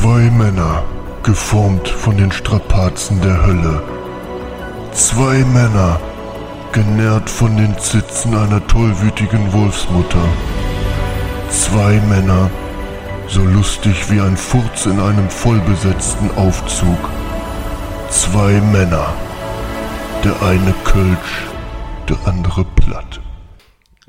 Zwei Männer, geformt von den Strapazen der Hölle. Zwei Männer, genährt von den Zitzen einer tollwütigen Wolfsmutter. Zwei Männer, so lustig wie ein Furz in einem vollbesetzten Aufzug. Zwei Männer, der eine Kölsch, der andere platt.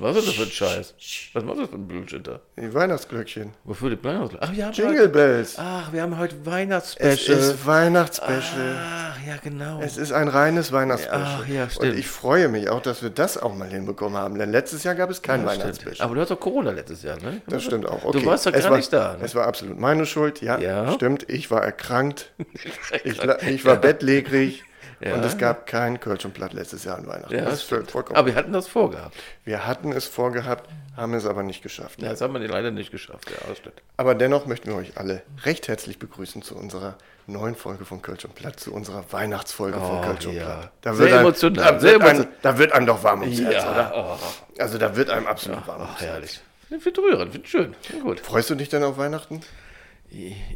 Was ist das für ein Scheiß? Was macht das für ein Bullshit da? Die Weihnachtsglöckchen. Wofür die Weihnachtsglöckchen? Ach, wir haben Jingle heute, Bells. Ach, wir haben heute Es Weihnachtsspecial. ist Weihnachtsspecial. Ach, ja, genau. Es ist ein reines Weihnachtsspecial. Ach, ja, stimmt. Und ich freue mich auch, dass wir das auch mal hinbekommen haben. Denn letztes Jahr gab es kein Ja. Weihnachtsspecial. Aber du hast doch Corona letztes Jahr, ne? Das stimmt auch. Okay. Du warst doch es gar war, nicht da. Ne? Es war absolut meine Schuld. Ja, Ja. stimmt. Ich war erkrankt. ich, ich war bettlägerig. Und es gab kein Kölsch und Platt letztes Jahr an Weihnachten. Ja, das ist stimmt. vollkommen. Aber wir hatten das vorgehabt. wir hatten es vorgehabt, haben es aber nicht geschafft. Ja, das haben wir leider nicht geschafft. Ja, das stimmt. Aber dennoch möchten wir euch alle recht herzlich begrüßen zu unserer neuen Folge von Kölsch und Platt, zu unserer Weihnachtsfolge von Oh, Kölsch und ja. Platt. Da Sehr einem- emotional, Da sehr wird, einem, emotional. da wird einem doch warm ums Herz, Ja, oder? oh, Also da wird einem absolut warm ums Herz. herrlich. Ich finde rührend, finde schön. Ja, gut. Freust du dich denn auf Weihnachten?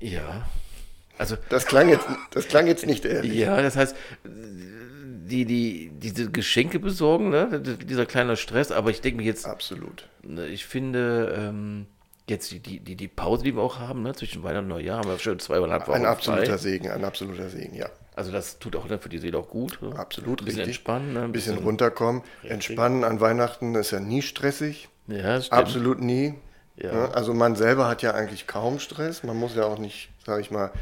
Ja. Also, Das klang jetzt, das klang jetzt nicht ehrlich. ja, das heißt, die, die, diese Geschenke besorgen, ne? dieser kleine Stress, aber ich denke mir jetzt, Absolut. Ne, Ich finde, ähm, jetzt die, die, die, Pause, die wir auch haben, ne, zwischen Weihnachten und Neujahr, haben wir schön zweieinhalb Wochen Ein absoluter frei. Segen, ein absoluter Segen, ja. Also das tut auch ne, für die Seele auch gut. Ne? Absolut Ein bisschen richtig. entspannen. Ne? Ein bisschen runterkommen. Entspannen an Weihnachten ist ja nie stressig. Ja, stimmt. Absolut nie. Ja. Ja, also man selber hat ja eigentlich kaum Stress. Man muss ja auch nicht, sage ich mal,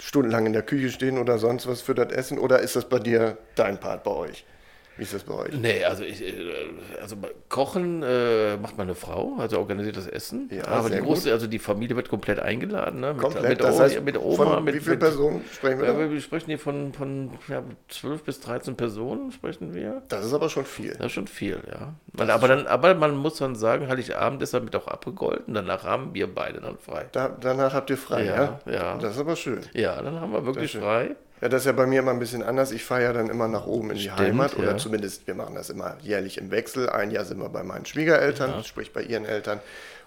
stundenlang in der Küche stehen oder sonst was für das Essen. Oder ist das bei dir dein Part bei euch? Wie ist das bei euch? Nee, also ich, äh, also Kochen äh, macht meine Frau, also organisiert das Essen. Ja, aber die große, also die Familie wird komplett eingeladen, ne? Mit, Komplett. mit, das heißt, mit Oma, von mit wie viele Personen sprechen wir Ja, da? wir sprechen hier von, von ja, 12 bis 13 Personen, sprechen wir. Das ist aber schon viel. Das ist schon viel, ja. Weil, aber, dann, aber man muss dann sagen, Heiligabend ist damit auch abgegolten. Danach haben wir beide dann frei. Da, danach habt ihr frei, ja? Ja, ja. Das ist aber schön. Ja, dann haben wir wirklich frei. Ja, das ist ja bei mir immer ein bisschen anders. Ich fahre ja dann immer nach oben in die Stimmt, Heimat oder ja. zumindest wir machen das immer jährlich im Wechsel. Ein Jahr sind wir bei meinen Schwiegereltern, sprich bei ihren Eltern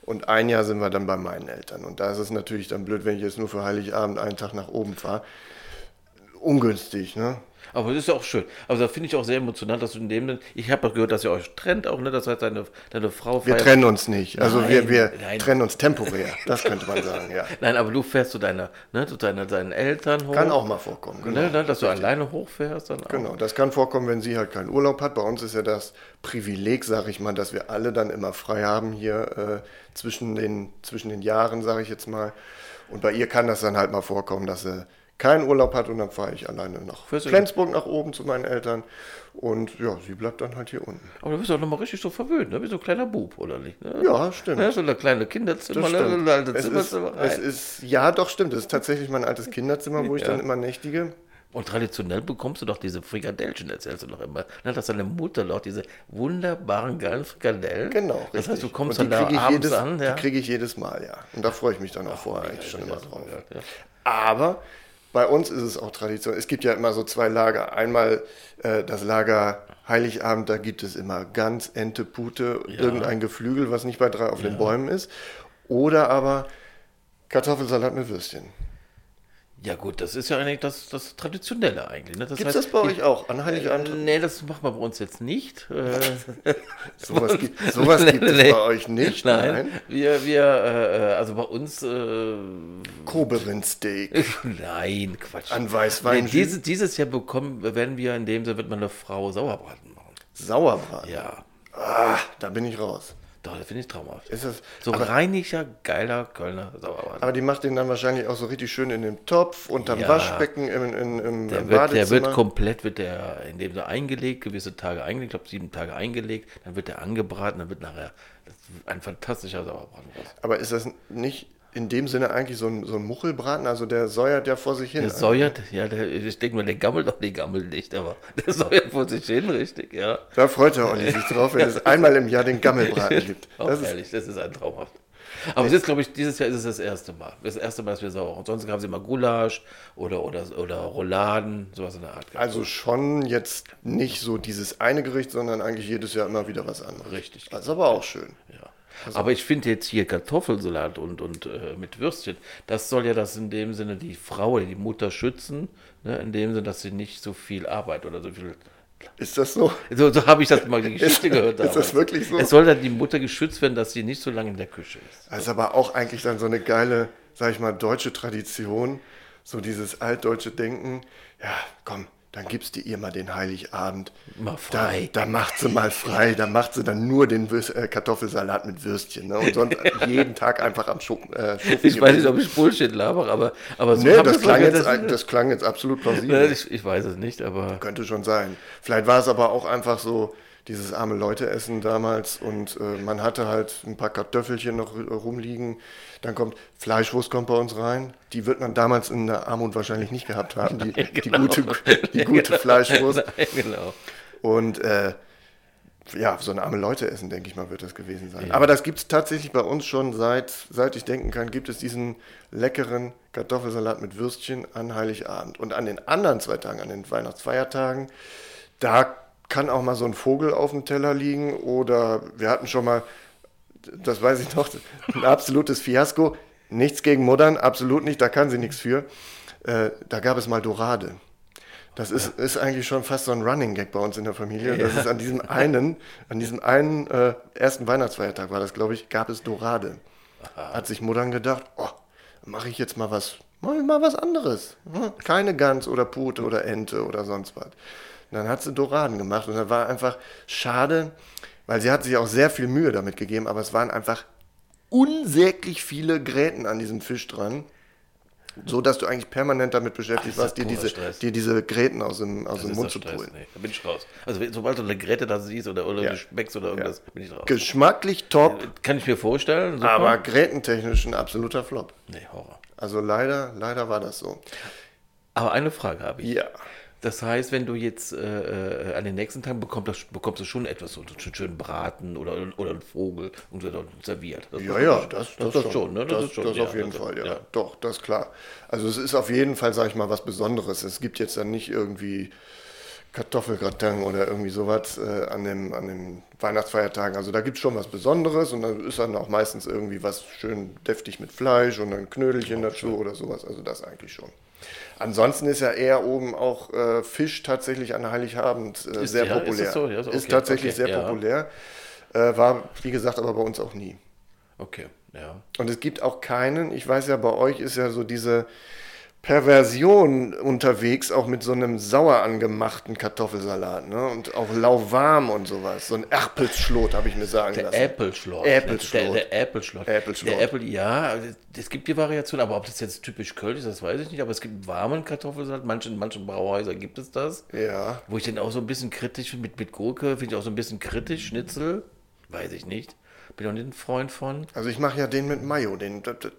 und ein Jahr sind wir dann bei meinen Eltern. Und da ist es natürlich dann blöd, wenn ich jetzt nur für Heiligabend einen Tag nach oben fahre. Ungünstig, ne? Aber das ist ja auch schön. Also da finde ich auch sehr emotional, dass du in dem, ich habe auch gehört, dass ihr euch trennt auch, ne? Das heißt, deine, deine Frau Wir trennen uns nicht. Also wir, Nein, wir nein. trennen uns temporär. Das könnte man sagen, ja. Nein, aber du fährst zu deiner, ne, zu deiner, deinen Eltern hoch. Kann auch mal vorkommen, genau. Ne, ne, dass du alleine hochfährst dann auch. Genau, das kann vorkommen, wenn sie halt keinen Urlaub hat. Bei uns ist ja das Privileg, sage ich mal, dass wir alle dann immer frei haben hier äh, zwischen, den, zwischen den Jahren, sage ich jetzt mal. Und bei ihr kann das dann halt mal vorkommen, dass sie keinen Urlaub hat und dann fahre ich alleine nach du- Flensburg nach oben zu meinen Eltern. Und ja, sie bleibt dann halt hier unten. Aber du bist auch nochmal richtig so verwöhnt, ne? Wie so ein kleiner Bub, oder nicht? Ne? Ja, stimmt. Ne? So eine kleine Kinderzimmer, Das ne? ein altes Zimmerzimmer es ist, ja, doch, stimmt. Es ist tatsächlich mein altes Kinderzimmer, wo ich Ja. dann immer nächtige. Und traditionell bekommst du doch diese Frikadellchen, erzählst du noch immer. Ne, dass deine Mutter doch diese wunderbaren, geilen Frikadellen. Genau, Das heißt, du richtig. kommst dann da abends jedes, an. Ja. Die kriege ich jedes Mal, ja. Und da freue ich mich dann auch vorher eigentlich schon immer drauf. Ja. Aber bei uns ist es auch Tradition. Es gibt ja immer so zwei Lager. Einmal äh, das Lager Heiligabend, da gibt es immer Gans, Ente, Pute, irgendein Geflügel, was nicht bei drei auf den Bäumen ist. Oder aber Kartoffelsalat mit Würstchen. Ja, gut, das ist ja eigentlich das, das Traditionelle eigentlich. Ne? Das Gibt es das bei euch auch an Heiligabend? Äh, nee, das machen wir bei uns jetzt nicht. Äh, Sowas gibt, sowas gibt es bei euch nicht. nein, wir, wir äh, also bei uns, äh, Koberinsteak nein, Quatsch. an Weißwein. Nee, dieses, dieses Jahr bekommen, werden wir in dem Sinne, wird meine Frau Sauerbraten machen. Sauerbraten. Ja, Ah, da bin ich raus. Doch, das finde ich traumhaft. Ist das, So rheinischer, geiler Kölner Sauerbraten. aber die macht den dann wahrscheinlich auch so richtig schön in dem Topf, unterm Ja. Waschbecken, im, im, im, Der im wird, der wird Badezimmer. komplett, wird der in dem Sinne eingelegt, gewisse Tage eingelegt, ich glaube sieben Tage eingelegt, dann wird der angebraten, dann wird nachher ein fantastischer Sauerbraten. Aber ist das nicht in dem Sinne eigentlich so ein, so ein Muchelbraten? Also der säuert ja vor sich hin. Der säuert, ja, der, ich denke mal, der gammelt doch, die gammelt nicht, aber der säuert vor sich hin, richtig, ja. Da freut er Olli sich drauf, wenn es einmal im Jahr den Gammelbraten gibt. Auch Das ist, ehrlich, das ist ein traumhaft. Aber es ist, glaube ich, dieses Jahr ist es das erste Mal. Das erste Mal, dass wir sauer. Und sonst haben sie immer Gulasch oder, oder, oder Rouladen, sowas in der Art. Also schon jetzt nicht so dieses eine Gericht, sondern eigentlich jedes Jahr immer wieder was anderes. Richtig. Das ist aber auch schön. Ja. Aber ich finde jetzt hier Kartoffelsalat und, und äh, mit Würstchen, das soll ja das in dem Sinne die Frau oder die Mutter schützen, ne, in dem Sinne, dass sie nicht so viel Arbeit oder so viel. Ist das so? So, so habe ich das mal die Geschichte gehört. ist das wirklich so? Es soll dann die Mutter geschützt werden, dass sie nicht so lange in der Küche ist. Das ist aber auch eigentlich dann so eine geile, sag ich mal, deutsche Tradition. So dieses altdeutsche Denken. Ja, komm, dann gibst du ihr mal den Heiligabend. Mal frei. Da, da macht sie mal frei. Da macht sie dann nur den Würst, äh, Kartoffelsalat mit Würstchen. Ne? Und sonst jeden Tag einfach am Schuppen. Äh, Schuppen Ich weiß nicht, ob ich Bullshit labere, aber, aber so Nee, das klang, jetzt, dass- das klang jetzt absolut Ne, plausibel. ich, ich weiß es nicht, aber Könnte schon sein. Vielleicht war es aber auch einfach so dieses arme Leute-Essen damals und äh, man hatte halt ein paar Kartoffelchen noch ru- rumliegen. Dann kommt Fleischwurst kommt bei uns rein. Die wird man damals in der Armut wahrscheinlich nicht gehabt haben, die, die genau. gute, die gute Fleischwurst. Nein, genau. Und äh, ja, so ein arme Leute essen, denke ich mal, wird das gewesen sein. Aber das gibt es tatsächlich bei uns schon seit, seit ich denken kann, gibt es diesen leckeren Kartoffelsalat mit Würstchen an Heiligabend. Und an den anderen zwei Tagen, an den Weihnachtsfeiertagen, da kann auch mal so ein Vogel auf dem Teller liegen oder wir hatten schon mal, das weiß ich noch, ein absolutes Fiasko. Nichts gegen Muttern, absolut nicht, da kann sie nichts für. Äh, da gab es mal Dorade. Das ist, ist eigentlich schon fast so ein Running Gag bei uns in der Familie. Das ist an diesem einen, an diesem einen äh, ersten Weihnachtsfeiertag war das, glaube ich, gab es Dorade. Hat sich Muttern gedacht, oh, mache ich jetzt mal was, mache ich mal was anderes. Hm, Keine Gans oder Pute oder Ente oder sonst was. Und dann hat sie Doraden gemacht und das war einfach schade, weil sie hat sich auch sehr viel Mühe damit gegeben, aber es waren einfach unsäglich viele Gräten an diesem Fisch dran. So dass du eigentlich permanent damit beschäftigt Ach, warst, dir diese, Stress. dir diese Gräten aus dem, aus Das dem Mund zu Stress. pullen. Nee, da bin ich raus. Also sobald du eine Grete da siehst oder, oder Ja. du schmeckst oder irgendwas, bin ich raus. Geschmacklich top, Kann ich mir vorstellen. super. aber grätentechnisch ein absoluter Flop. Nee, Horror. Also leider, leider war das so. Aber eine Frage habe ich. Ja. Das heißt, wenn du jetzt äh, äh, an den nächsten Tagen bekommst, das, bekommst du schon etwas, so einen schönen Braten oder, oder einen Vogel und serviert. Das Ja, ja, das, das, das, ist schon, ne? Das, ist schon, das ja, auf jeden Fall, ja. Doch, das ist klar. Also es ist auf jeden Fall, sag ich mal, was Besonderes. Es gibt jetzt dann nicht irgendwie Kartoffelgratin oder irgendwie sowas äh, an, dem, an den Weihnachtsfeiertagen. Also da gibt es schon was Besonderes und dann ist dann auch meistens irgendwie was schön deftig mit Fleisch und ein Knödelchen dazu oder sowas. Also das eigentlich schon. Ansonsten ist ja eher oben auch äh, Fisch tatsächlich an Heiligabend äh, Ist- sehr ja, ist populär. es so? Ja, so, Ist okay, tatsächlich okay, sehr ja. populär. Äh, war, wie gesagt, aber bei uns auch nie. Okay, ja. Und es gibt auch keinen, ich weiß ja, bei euch ist ja so diese Perversion unterwegs, auch mit so einem sauer angemachten Kartoffelsalat, ne? Und auch lauwarm und sowas. So ein Erpelschlot, habe ich mir sagen Der lassen. Äppelschlot. Äppelschlot. Der, der Äppelschlot. Äppelschlot. Der Äppel, ja, es gibt die Variation, aber ob das jetzt typisch Kölsch ist, das weiß ich nicht. Aber es gibt warmen Kartoffelsalat, manchen, in manchen Brauhäusern gibt es das. Ja. Wo ich den auch so ein bisschen kritisch finde, mit, mit Gurke, finde ich auch so ein bisschen kritisch, Schnitzel, weiß ich nicht. Bin auch nicht ein Freund von. Also ich mache ja den mit Mayo, den, das, das,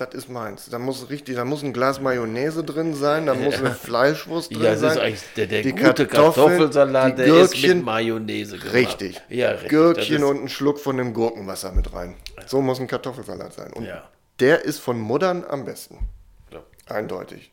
das ist meins. Da muss richtig, da muss ein Glas Mayonnaise drin sein, da muss eine Fleischwurst drin Ja, das sein. ist eigentlich der, der die gute Kartoffelsalat, der ist Gürkchen, mit Mayonnaise gemacht. Richtig. Ja, richtig. Gürkchen ist- und einen Schluck von dem Gurkenwasser mit rein. So muss ein Kartoffelsalat sein. Und Ja. der ist von Muttern am besten. Ja. Eindeutig.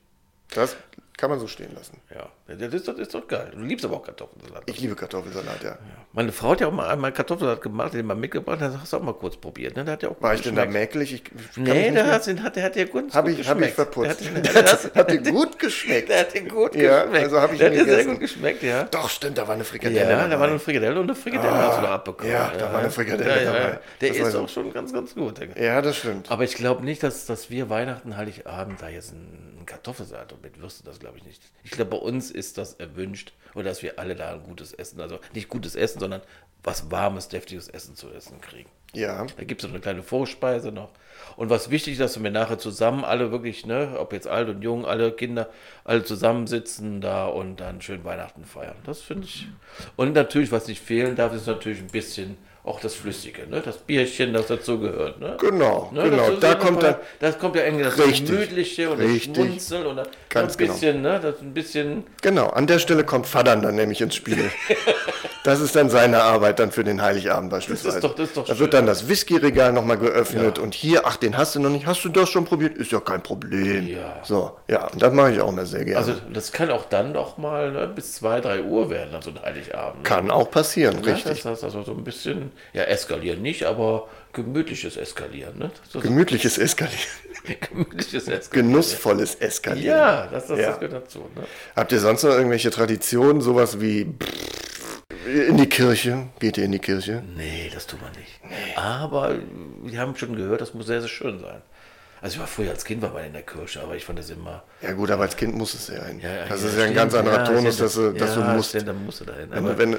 Das kann man so stehen lassen. Ja, das ist, doch, das ist doch geil. Du liebst aber auch Kartoffelsalat. Ich liebe Kartoffelsalat, ja. Meine Frau hat ja auch mal einmal Kartoffelsalat gemacht, den mal mitgebracht, dann hast du auch mal kurz probiert. Ne? Der hat ja auch War ich denn da geschmeckt. mäkelig? Ich, Nee, der hat, den hat, der hat ja gut, Hab gut ich, hab ich geschmeckt. verputzt. Der hat, hat, hat dir gut geschmeckt. der hat den gut Ja, geschmeckt. also hab ich der hat dir sehr gut geschmeckt, ja. Doch, stimmt, da war eine Frikadelle. Ja, da war eine Frikadelle und eine Frikadelle hast du da abbekommen. ja, da war eine Frikadelle ja, ja. dabei. Der Das ist auch schon ganz, ganz gut. ja, das stimmt. Aber ich glaube nicht, dass, dass wir Weihnachten, Heiligabend da jetzt einen Kartoffelsalat und mit Würste, das glaube ich nicht. Ich glaube, bei uns ist das erwünscht oder dass wir alle da ein gutes Essen, also nicht gutes Essen, sondern was warmes, deftiges Essen zu essen kriegen. Ja. Da gibt es eine kleine Vorspeise noch. Und was wichtig ist, dass wir nachher zusammen alle wirklich, ne, ob jetzt alt und jung, alle Kinder, alle zusammensitzen da und dann schön Weihnachten feiern. Das finde ich. Und natürlich, was nicht fehlen darf, ist natürlich ein bisschen auch das Flüssige, ne? Das Bierchen, das dazu gehört, ne? Genau, Ne, genau. das Da kommt dann. das kommt ja irgendwie das Richtig, Gemütliche und das richtig. Schmunzeln und Ganz ein genau. bisschen, ne, das ein bisschen, Genau, an der Stelle kommt Fadern dann nämlich ins Spiel. Das ist dann seine Arbeit dann für den Heiligabend beispielsweise. doch- das ist doch da wird dann das Whiskyregal nochmal geöffnet Ja. und hier, ach, den hast du noch nicht, hast du das schon probiert? Ist ja kein Problem. Ja. So, ja, und das mache ich auch immer sehr gerne. Also das kann auch dann doch mal ne, bis 2, 3 Uhr werden, also ein Heiligabend. ne? Kann auch passieren, Ja, richtig. Das heißt also so ein bisschen, ja, eskalieren nicht, aber gemütliches Eskalieren. Ne? So, so Gemütliches Eskalieren. gemütliches Eskalieren. Genussvolles Eskalieren. Ja, das, das, Ja. das gehört dazu. Ne? Habt ihr sonst noch irgendwelche Traditionen, sowas wie in die Kirche? Geht ihr in die Kirche? Nee, das tun wir nicht. Aber wir haben schon gehört, das muss sehr, sehr schön sein. Also ich war früher als Kind war mal in der Kirche, aber ich fand das immer. Ja gut, aber als Kind muss es ja hin. Ja, das ja, ist ja ein ganz anderer Ja, Tonus, dass du, dass du musst. Stimmt, dann musst du dahin. Wenn, Aber, wenn,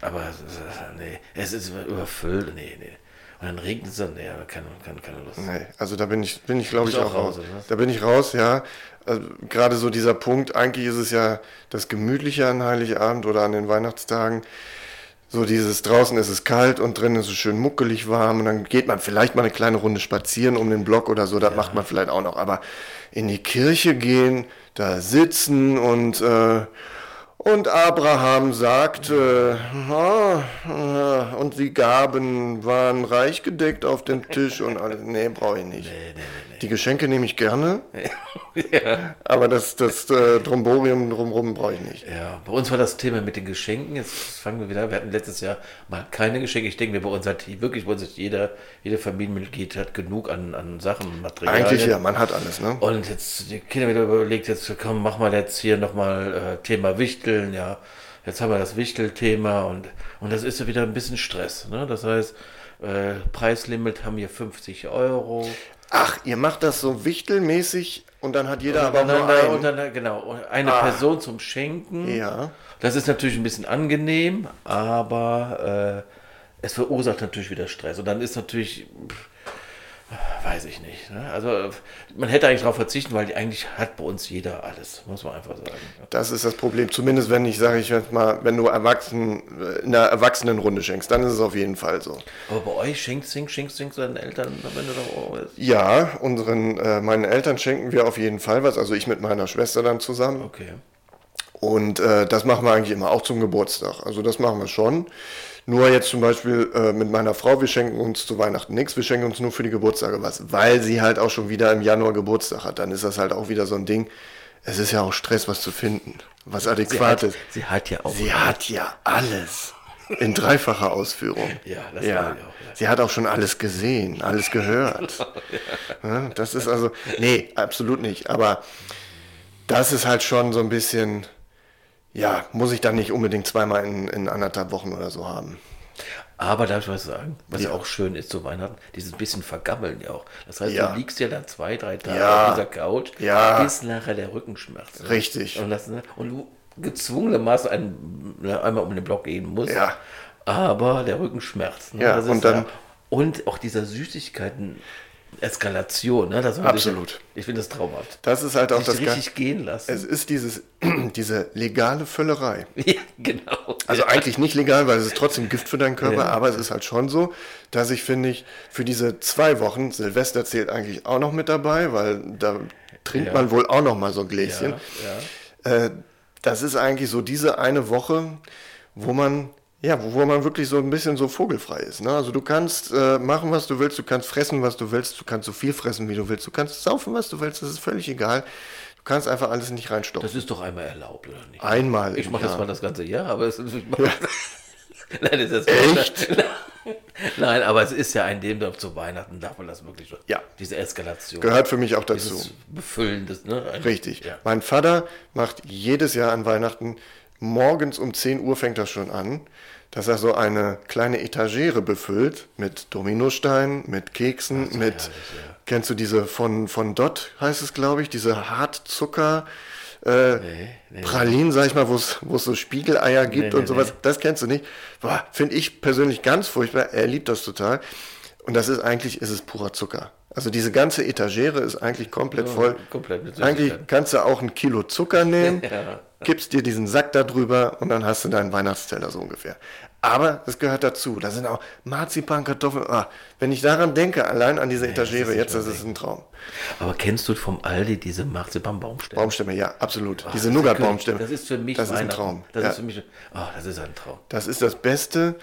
aber es ist, nee, es ist überfüllt. Nee, nee. Und dann regnet es dann, nee, keine, keine, keine Lust. nee, also da bin ich, bin ich glaube ich auch auch raus. raus? Da bin ich raus, ja. Also, Gerade so dieser Punkt, eigentlich ist es ja das Gemütliche an Heiligabend oder an den Weihnachtstagen. So dieses draußen ist es kalt und drin ist es schön muckelig warm und dann geht man vielleicht mal eine kleine Runde spazieren um den Block oder so, das macht man vielleicht auch noch. Aber in die Kirche gehen, da sitzen und äh, und Abraham sagte, ah, und die Gaben waren reich gedeckt auf dem Tisch und alles. Nee, brauche ich nicht. Die Geschenke nehme ich gerne, ja. aber das, das äh, Tromborium drumherum brauche ich nicht. ja, bei uns war das Thema mit den Geschenken. Jetzt fangen wir wieder. Wir hatten letztes Jahr mal keine Geschenke. Ich denke mir, bei uns hat wirklich, bei uns hat jeder, jede Familienmitglied hat genug an, an Sachen, Materialien. Eigentlich ja, man hat alles, ne? Und jetzt die Kinder wieder überlegt, jetzt komm, mach mal jetzt hier nochmal äh, Thema Wichteln, ja. Jetzt haben wir das Wichtelthema und, und das ist ja wieder ein bisschen Stress. Ne? Das heißt, äh, Preislimit haben wir 50 Euro. Ach, ihr macht das so wichtelmäßig und dann hat jeder aber und nur dann, einen. und dann, genau, eine Person zum Schenken. Ja. Das ist natürlich ein bisschen angenehm, aber äh, es verursacht natürlich wieder Stress. Und dann ist natürlich, pff, weiß ich nicht. Ne? Also man hätte eigentlich darauf verzichten, weil eigentlich hat bei uns jeder alles, muss man einfach sagen. Das ist das Problem. Zumindest wenn ich, sage ich jetzt mal, wenn du Erwachsenen, äh, in einer Erwachsenenrunde schenkst, dann ist es auf jeden Fall so. Aber bei euch schenkst, schenkst, schenkst, schenkst deinen Eltern, wenn du doch oh, Ja, unseren, äh, meinen Eltern schenken wir auf jeden Fall was. Also ich mit meiner Schwester dann zusammen. Okay. Und äh, das machen wir eigentlich immer auch zum Geburtstag. Also das machen wir schon. Nur jetzt zum Beispiel äh, mit meiner Frau, wir schenken uns zu Weihnachten nichts, wir schenken uns nur für die Geburtstage was, weil sie halt auch schon wieder im Januar Geburtstag hat. Dann ist das halt auch wieder so ein Ding. Es ist ja auch Stress, was zu finden, was Sie adäquat hat, ist. sie hat ja auch. Sie hat ja alles in dreifacher Ausführung. Ja, das ja. ich auch, ja. Sie hat auch schon alles gesehen, alles gehört. Ja, das ist also, nee, absolut nicht. Aber das ist halt schon so ein bisschen, ja, muss ich dann nicht unbedingt zweimal in, in anderthalb Wochen oder so haben. Aber darf ich was sagen? Was ja. auch schön ist zu Weihnachten, dieses bisschen vergammeln ja auch. Das heißt, Ja. du liegst ja dann zwei, drei Tage Ja. auf dieser Couch, Ja. bis nachher der Rückenschmerz. ne? Richtig. Und, das, ne? und du gezwungenermaßen ein, ne, einmal um den Block gehen musst. Ja. Aber der Rückenschmerz. Ne? Ja, und dann- und auch dieser Süßigkeiten. Eskalation, ne? Das Absolut. Sich, ich finde das traumhaft. Das ist halt auch das richtig gehen lassen. Es ist dieses, diese legale Völlerei. ja, genau. Also eigentlich nicht legal, weil es ist trotzdem Gift für deinen Körper, aber es ist halt schon so, dass ich finde ich, für diese zwei Wochen, Silvester zählt eigentlich auch noch mit dabei, weil da trinkt Ja. man wohl auch noch mal so ein Gläschen. ja. Äh, das ist eigentlich so diese eine Woche, wo man, ja, wo, wo man wirklich so ein bisschen so vogelfrei ist. Ne? Also du kannst äh, machen, was du willst, du kannst fressen, was du willst, du kannst so viel fressen, wie du willst, du kannst saufen, was du willst, das ist völlig egal. Du kannst einfach alles nicht reinstopfen. Das ist doch einmal erlaubt, oder nicht? Einmal Ich mache das mal das ganze Jahr, aber es ist. Nein, das ist Echt? Nein, aber es ist ja ein dem zu Weihnachten darf man das wirklich so. Ja. Diese Eskalation. Gehört für mich auch dazu. Dieses Befüllen des, ne? Richtig. Ja. Mein Vater macht jedes Jahr an Weihnachten, morgens um 10 Uhr fängt das schon an, dass er so eine kleine Etagere befüllt mit Dominosteinen, mit Keksen, mit, herrlich, ja. kennst du diese von, von Dot, heißt es glaube ich, diese Hartzucker, äh, nee. Pralinen, sag ich mal, wo es so Spiegeleier gibt nee, und sowas, nee. das kennst du nicht. Finde ich persönlich ganz furchtbar, er liebt das total. Und das ist eigentlich, ist es purer Zucker. Also diese ganze Etagere ist eigentlich komplett voll. komplett Eigentlich kannst du auch ein Kilo Zucker nehmen, Ja. Gibst dir diesen Sack da drüber und dann hast du deinen Weihnachtsteller so ungefähr. Aber das gehört dazu. Da sind auch Marzipankartoffeln. Ah, wenn ich daran denke, allein an diese Etagere, jetzt, das ist ein Traum. Aber kennst du vom Aldi diese Marzipan-Baumstämme? Baumstämme, ja, absolut. Ach, diese das Nougat-Baumstämme. Das ist für mich Das ist ein. Traum. Das Ja. ist für mich, oh, das ist ein Traum. Das ist das Beste,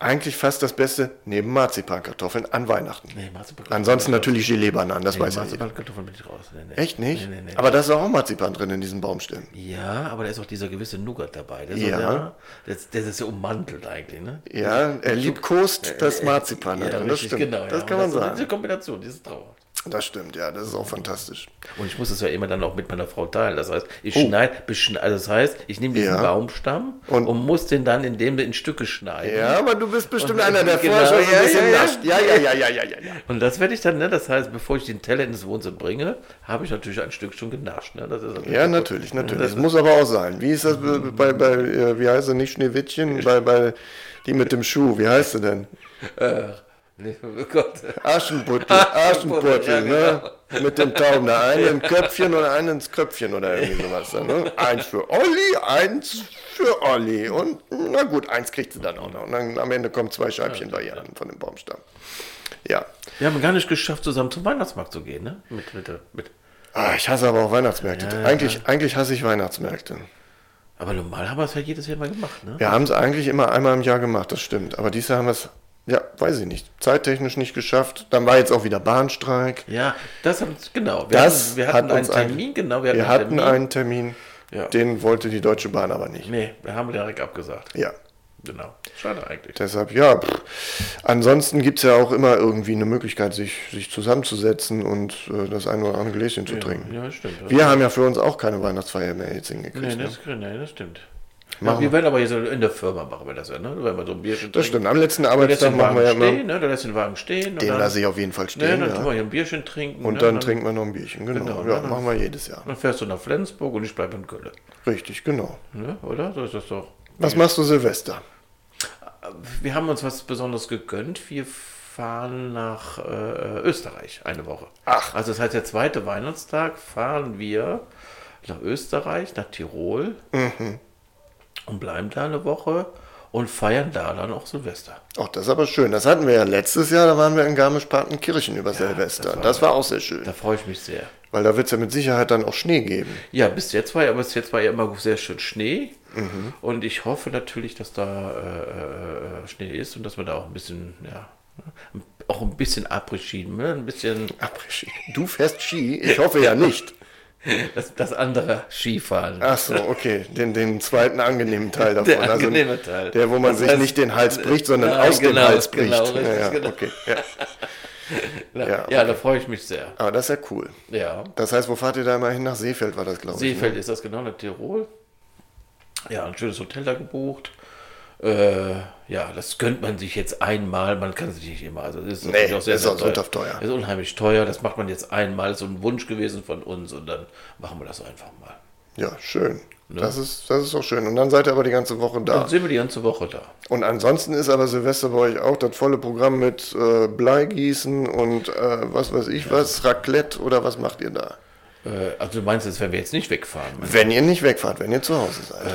eigentlich fast das Beste, neben Marzipankartoffeln an Weihnachten. Nee, Marzipan- Ansonsten natürlich Gelee-Bananen, das Nee, weiß ja jeder. Marzipankartoffeln bin ich raus. Nee, nee. Echt nicht? Nee, nee, nee. Aber da ist auch Marzipan drin in diesen Baumstämmen. Ja, aber da ist auch dieser gewisse Nougat dabei. Der ist Ja. so, ja das, das ist ja ummantelt eigentlich, ne? Ja, er liebkost das Marzipan. Ja, drin, das richtig, stimmt. genau. das ja. kann man das, sagen. Diese Kombination, dieses Trauer. Das stimmt, ja, das ist auch fantastisch. Und ich muss es ja immer dann auch mit meiner Frau teilen. Das heißt, ich Oh. schneide, also das heißt, ich nehme diesen Ja. Baumstamm Und- und, muss den dann in dem in Stücke schneiden. Ja, aber du bist bestimmt Und- einer, der genau, vorher schon so ein ja, bisschen ja, ja. nascht. Ja, ja, ja, ja, ja, ja, ja. Und das werde ich dann, ne, das heißt, bevor ich den Teller ins Wohnzimmer bringe, habe ich natürlich ein Stück schon genascht. Ne? Das ist Ja, natürlich, natürlich. Das muss aber auch sein. Wie ist das bei, bei, bei äh, wie heißt sie, nicht Schneewittchen, bei, bei die mit dem Schuh, wie heißt sie denn? Nee, oh Gott. Aschenputtel, Aschenputtel, ja, ne? Mit dem Tauben, der eine ein Köpfchen und einer ins Köpfchen oder irgendwie sowas. Ne? Eins für Olli, eins für Olli. Und na gut, eins kriegt sie dann auch noch. Und dann am Ende kommen zwei Scheibchen bei ihr an von dem Baumstamm. Ja. Wir haben gar nicht geschafft, zusammen zum Weihnachtsmarkt zu gehen, ne? Mit, mit, mit. Ah, ich hasse aber auch Weihnachtsmärkte. eigentlich, eigentlich hasse ich Weihnachtsmärkte. Aber normal haben wir es ja jedes Jahr mal gemacht, ne? Wir haben es eigentlich immer einmal im Jahr gemacht, das stimmt. Aber dieses Jahr haben wir es, ja, weiß ich nicht, zeittechnisch nicht geschafft. Dann war jetzt auch wieder Bahnstreik. Ja, das haben genau. Wir Das hatten, wir hat hatten einen uns Termin, eigentlich- genau. Wir hatten, Wir hatten einen Termin. einen Ja. den wollte die Deutsche Bahn aber nicht. Nee, wir haben direkt abgesagt. Ja. Genau. Schade eigentlich. Deshalb, ja, pff. ansonsten gibt es ja auch immer irgendwie eine Möglichkeit, sich, sich zusammenzusetzen und äh, das ein oder andere Gläschen zu trinken. Ja, stimmt. Wir haben ja für uns auch keine Weihnachtsfeier mehr jetzt hingekriegt. nee, ne? das, nee, das stimmt. Machen Ja, wir werden aber jetzt in der Firma machen wir das ja, ne? Wenn wir so ein Bierchen Das trinken. stimmt, am letzten Arbeitstag machen wir ja immer, stehen, ne? Du lässt den Wagen stehen. den dann- lasse ich auf jeden Fall Ne, stehen. dann tun wir ja. hier ein Bierchen trinken. Und ne? dann trinken wir noch ein Bierchen, genau. Genau, ja, ne? machen wir jedes Jahr. Dann fährst du nach Flensburg und ich bleibe in Köln. Richtig, genau. Ne? Oder? So ist das doch. Was machst du Silvester? Wir haben uns was Besonderes gegönnt. Wir fahren nach äh, Österreich eine Woche. Ach. Also das heißt, der zweite Weihnachtstag fahren wir nach Österreich, nach Tirol Mhm. Und bleiben da eine Woche und feiern da dann auch Silvester. Ach, das ist aber schön. Das hatten wir ja letztes Jahr, da waren wir in Garmisch-Partenkirchen über Silvester. das Das war- war, auch sehr schön. Da freue ich mich sehr. Weil da wird es ja mit Sicherheit dann auch Schnee geben. Ja, bis jetzt war ja, bis jetzt war ja immer sehr schön Schnee. Mhm. Und ich hoffe natürlich, dass da äh, äh, Schnee ist und dass wir da auch ein bisschen, ja, auch ein bisschen Après-Ski, ne? ein bisschen Après-Ski. Du fährst Ski? Ich hoffe ja nicht. das, das andere Skifahren. Ach so, okay. Den, den zweiten angenehmen Teil davon. Der angenehme Teil. Der, wo man Das sich heißt- nicht den Hals bricht, sondern Nein, aus genau, dem Hals bricht. genau, richtig, ja, ja, genau. okay. Ja. ja, ja, ja, da freue ich mich sehr. Aber das ist ja cool. Ja. Das heißt, wo fahrt ihr da immer hin? Nach Seefeld war das, glaube ich. Seefeld Ne? ist das genau, nach Tirol. Ja, ein schönes Hotel da gebucht. Äh, ja, das gönnt man sich jetzt einmal, man kann es nicht immer. Also das ist Nee, natürlich auch sehr, ist sehr auch sündhaft teuer. Ist unheimlich teuer, das macht man jetzt einmal, so ein Wunsch gewesen von uns und dann machen wir das einfach mal. Ja, schön. Das, ist, das ist doch schön. Und dann seid ihr aber die ganze Woche da. Dann sind wir die ganze Woche da. Und ansonsten ist aber Silvester bei euch auch das volle Programm mit äh, Bleigießen und äh, was weiß ich was, Raclette oder was macht ihr da? Äh, also du meinst jetzt, wenn wir jetzt nicht wegfahren? Wenn ihr nicht wegfahrt, wenn ihr zu Hause seid. Äh,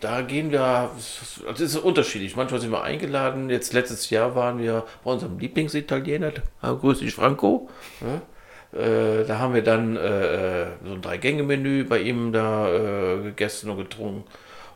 da gehen wir, also es ist unterschiedlich. Manchmal sind wir eingeladen. Jetzt letztes Jahr waren wir bei unserem Lieblingsitaliener, grüß dich Franco. Ja, äh, da haben wir dann äh, äh, so ein Drei-Gänge-Menü bei ihm da äh, gegessen und getrunken.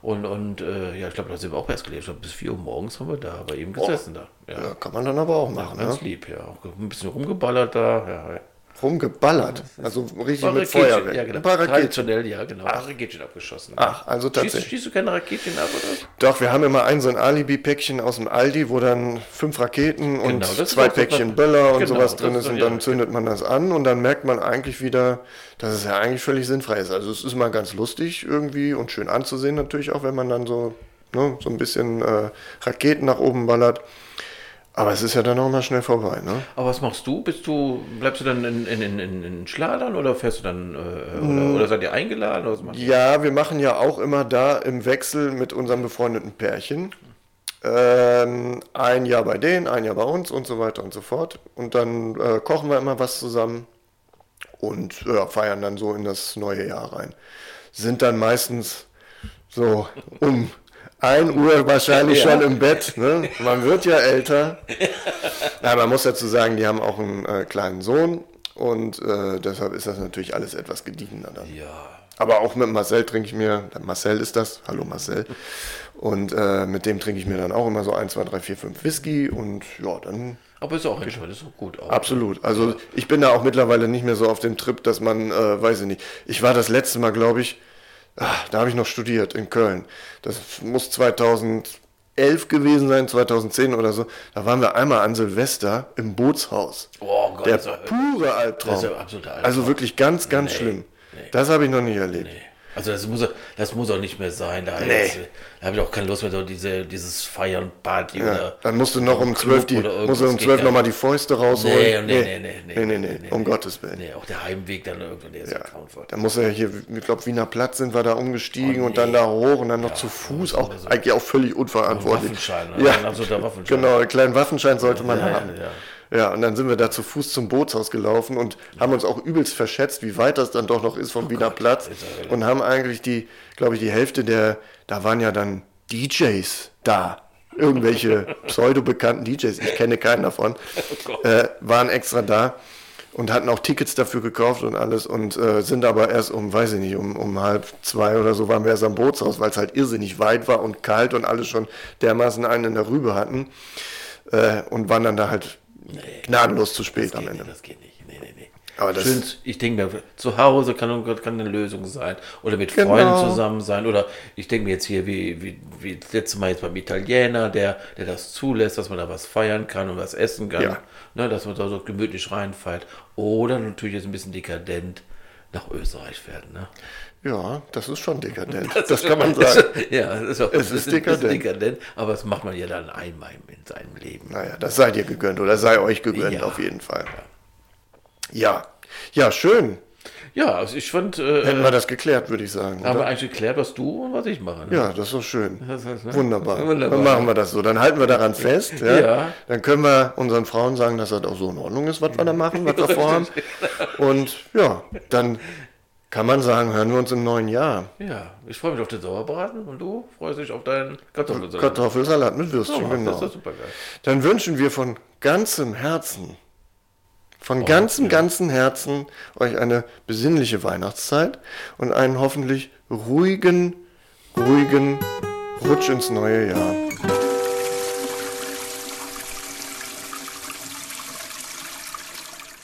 Und, und ja, ich glaube, da sind wir auch erst gelebt. Glaub, bis 4 Uhr morgens haben wir da bei ihm gesessen. Da. Ja, ja, kann man dann aber auch machen, ganz ne? lieb, ja. Auch ein bisschen rumgeballert da. Ja, ja. Rumgeballert. Also richtig mit Feuerwehr. Ja, genau. Ein paar Raketen. Traditionell, ja, genau. Ein paar Raketchen abgeschossen. Ach, also schießt, tatsächlich. schießt du keine Raketchen ab, oder? Doch, wir haben immer ein so ein Alibi-Päckchen aus dem Aldi, wo dann fünf Raketen und Genau, zwei Päckchen Böller und genau, sowas drin ist und ja dann richtig. zündet man das an und dann merkt man eigentlich wieder, dass es ja eigentlich völlig sinnfrei ist. Also es ist mal ganz lustig irgendwie und schön anzusehen natürlich auch, wenn man dann so, ne, so ein bisschen äh, Raketen nach oben ballert. Aber es ist ja dann auch mal schnell vorbei, ne? Aber was machst du? Bist du, bleibst du dann in, in, in, in, Schladern oder fährst du dann, äh, oder, oder seid ihr eingeladen? Oder was machst du? Ja, wir machen ja auch immer da im Wechsel mit unserem befreundeten Pärchen. Ähm, ein Jahr bei denen, ein Jahr bei uns und so weiter und so fort. Und dann äh, kochen wir immer was zusammen und ja, feiern dann so in das neue Jahr rein. Sind dann meistens so um 1 Uhr wahrscheinlich schon im Bett. Ne? Man wird ja älter. Nein, man muss dazu sagen, die haben auch einen äh, kleinen Sohn und äh, deshalb ist das natürlich alles etwas gediegener dann. Ja. Aber auch mit Marcel trinke ich mir, Marcel ist das, hallo Marcel. Und äh, mit dem trinke ich mir dann auch immer so 1, 2, 3, 4, 5 Whisky und ja, dann Aber ist auch entspannt, ist auch gut. Auch. Absolut. Also ich bin da auch mittlerweile nicht mehr so auf dem Trip, dass man, äh, weiß ich nicht. Ich war das letzte Mal, glaube ich, ah, da habe ich noch studiert in Köln. Das muss 2011 gewesen sein, 2010 oder so. Da waren wir einmal an Silvester im Bootshaus. Oh Gott, Der das pure Albtraum. Das ist ja absoluter Albtraum. Also wirklich ganz, ganz Nee, schlimm. nee. Das habe ich noch nie erlebt. Nee. Also das muss, das muss auch nicht mehr sein. Da, Nee. da habe ich auch keine Lust mehr, so diese, dieses Feiern, Party Ja, oder... dann musst du noch um 12 die, musst du um geht 12 gar nochmal die Fäuste rausholen. Nee, nee, nee, nee, nee, nee, nee, um Gottes Willen. Nee, auch der Heimweg dann irgendwann, der ist ja, Ja, grauenvoll. da muss er hier, ich glaube, Wiener Platz sind wir da umgestiegen Oh, und dann nee. da hoch und dann noch zu Fuß, auch eigentlich auch völlig unverantwortlich. Waffenschein, ne? ja, Ein absoluter Waffenschein. genau, einen kleinen Waffenschein sollte man Ja, ja, haben. ja. Ja, und dann sind wir da zu Fuß zum Bootshaus gelaufen und haben uns auch übelst verschätzt, wie weit das dann doch noch ist vom Wiener Oh Gott, Platz ja relativ. und haben eigentlich die, glaube ich, die Hälfte der, da waren ja dann DJs da. Irgendwelche pseudo-bekannten DJs, ich kenne keinen davon, Oh äh, waren extra da und hatten auch Tickets dafür gekauft und alles und äh, sind aber erst um, weiß ich nicht, um, um halb zwei oder so waren wir erst am Bootshaus, weil es halt irrsinnig weit war und kalt und alle schon dermaßen einen in der Rübe hatten äh, und waren dann da halt gnadenlos zu spät am Ende. nicht, das geht nicht. Nee, nee, nee. Aber das- Schön, ich denke mir, zu Hause kann, kann eine Lösung sein. Oder mit Genau. Freunden zusammen sein. Oder ich denke mir jetzt hier, wie, wie, wie das letzte Mal jetzt beim Italiener, der, der das zulässt, dass man da was feiern kann und was essen kann. Ja. Ne, dass man da so gemütlich reinfällt. Oder natürlich jetzt ein bisschen dekadent nach Österreich fährt. Ne? Ja, das ist schon dekadent. Das, kann man sagen. ja, das ist, auch, Es das ist bisschen dekadent. dekadent. Aber das macht man ja dann einmal in seinem Leben. Naja, das sei dir gegönnt oder sei euch gegönnt Ja. auf jeden Fall. Ja, ja, schön. Ja, also ich fand, äh, Hätten wir das geklärt, würde ich sagen. haben wir eigentlich geklärt, was du und was ich mache. Ne? Ja, das ist doch schön. Das heißt, ne? Wunderbar. Wunderbar. Dann machen wir das so. Dann halten wir daran fest. Ja? Ja. Dann können wir unseren Frauen sagen, dass das auch so in Ordnung ist, was wir da machen, was wir vorhaben. Und ja, dann kann man sagen, hören wir uns im neuen Jahr. Ja, ich freue mich auf den Sauerbraten und du freust dich auf deinen Kartoffelsalat. Kartoffelsalat mit Würstchen, Ja, Das genau. ist super geil. Dann wünschen wir von ganzem Herzen, Oh, von ganzem, ganzem Herzen euch eine besinnliche Weihnachtszeit und einen hoffentlich ruhigen, ruhigen Rutsch ins neue Jahr.